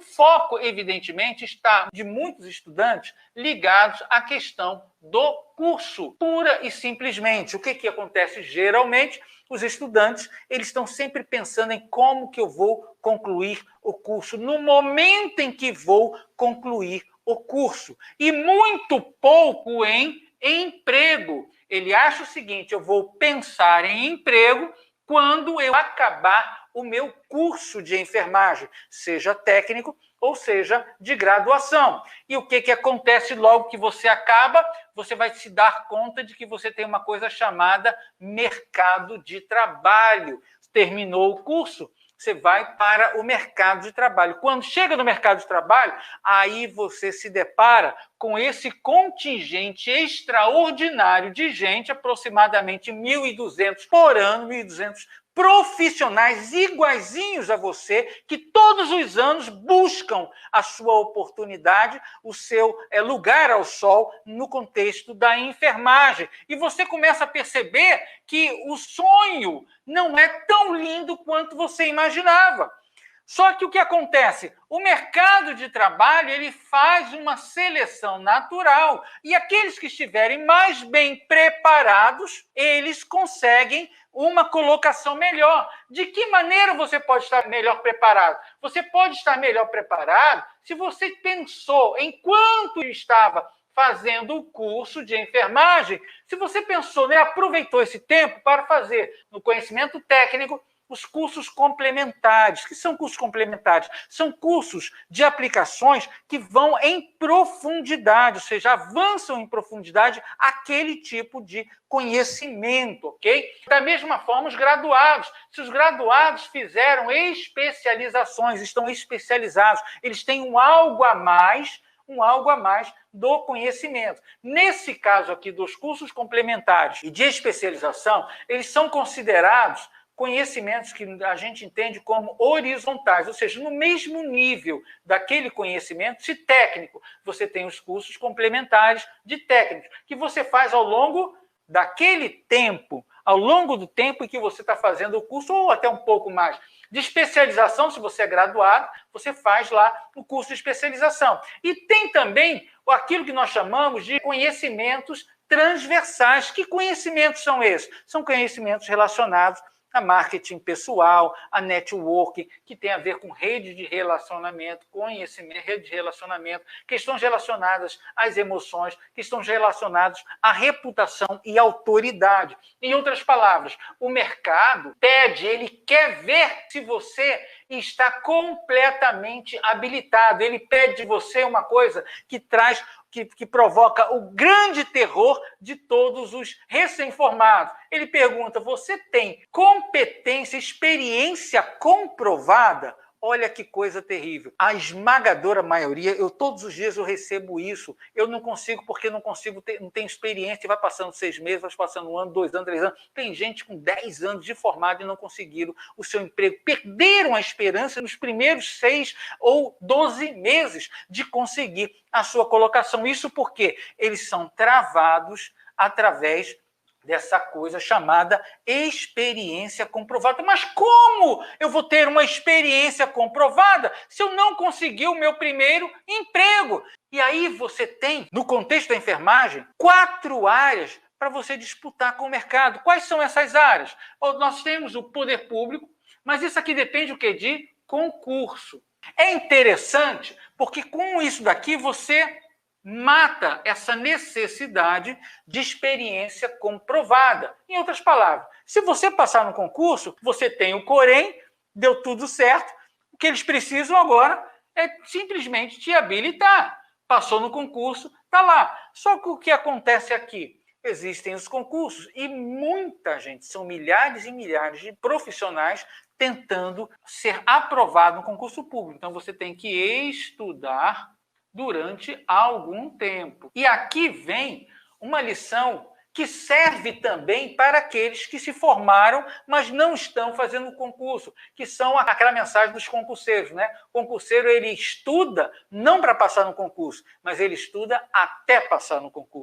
foco, evidentemente, está de muitos estudantes ligados à questão do curso, pura e simplesmente. O que, que acontece geralmente? Os estudantes eles estão sempre pensando em como que eu vou concluir o curso, no momento em que vou concluir o curso, e muito pouco em emprego. Ele acha o seguinte: eu vou pensar em emprego quando eu acabar o meu curso de enfermagem, seja técnico ou seja de graduação. E o que, que acontece logo que você acaba? Você vai se dar conta de que você tem uma coisa chamada mercado de trabalho. Terminou o curso, você vai para o mercado de trabalho. Quando chega no mercado de trabalho, aí você se depara com esse contingente extraordinário de gente, aproximadamente 1.200 por ano, 1.200 profissionais iguaizinhos a você, que todos os anos buscam a sua oportunidade, o seu é, lugar ao sol no contexto da enfermagem. E você começa a perceber que o sonho não é tão lindo quanto você imaginava. Só que o que acontece? O mercado de trabalho ele faz uma seleção natural e aqueles que estiverem mais bem preparados, eles conseguem uma colocação melhor. De que maneira você pode estar melhor preparado? Você pode estar melhor preparado se você pensou enquanto estava fazendo o curso de enfermagem, se você pensou, né, aproveitou esse tempo para fazer no conhecimento técnico os cursos complementares. que são cursos complementares? São cursos de aplicações que vão em profundidade, ou seja, avançam em profundidade aquele tipo de conhecimento, ok? Da mesma forma, os graduados. Se os graduados fizeram especializações, estão especializados, eles têm um algo a mais um algo a mais do conhecimento. Nesse caso aqui dos cursos complementares e de especialização, eles são considerados conhecimentos que a gente entende como horizontais, ou seja, no mesmo nível daquele conhecimento, se técnico, você tem os cursos complementares de técnicos, que você faz ao longo daquele tempo, ao longo do tempo em que você está fazendo o curso, ou até um pouco mais. De especialização, se você é graduado, você faz lá o curso de especialização. E tem também aquilo que nós chamamos de conhecimentos transversais. Que conhecimentos são esses? São conhecimentos relacionados a marketing pessoal, a networking, que tem a ver com rede de relacionamento, conhecimento, rede de relacionamento, questões relacionadas às emoções, questões relacionadas à reputação e autoridade. Em outras palavras, o mercado pede, ele quer ver se você está completamente habilitado. Ele pede de você uma coisa que traz que, que provoca o grande terror de todos os recém-formados. Ele pergunta: você tem competência, experiência comprovada? Olha que coisa terrível. A esmagadora maioria, eu todos os dias eu recebo isso. Eu não consigo porque não consigo ter, não tenho experiência. Vai passando seis meses, vai passando um ano, dois anos, três anos. Tem gente com dez anos de formado e não conseguiram o seu emprego. Perderam a esperança nos primeiros seis ou doze meses de conseguir a sua colocação. Isso porque eles são travados através dessa coisa chamada experiência comprovada. Mas como eu vou ter uma experiência comprovada se eu não conseguir o meu primeiro emprego? E aí você tem, no contexto da enfermagem, quatro áreas para você disputar com o mercado. Quais são essas áreas? Nós temos o poder público, mas isso aqui depende o que de concurso. É interessante porque com isso daqui você mata essa necessidade de experiência comprovada. Em outras palavras, se você passar no concurso, você tem o Corém, deu tudo certo, o que eles precisam agora é simplesmente te habilitar. Passou no concurso, está lá. Só que o que acontece aqui? Existem os concursos e muita gente, são milhares e milhares de profissionais tentando ser aprovado no concurso público. Então você tem que estudar durante algum tempo. E aqui vem uma lição que serve também para aqueles que se formaram, mas não estão fazendo concurso, que são aquela mensagem dos concurseiros, né? O concurseiro ele estuda não para passar no concurso, mas ele estuda até passar no concurso.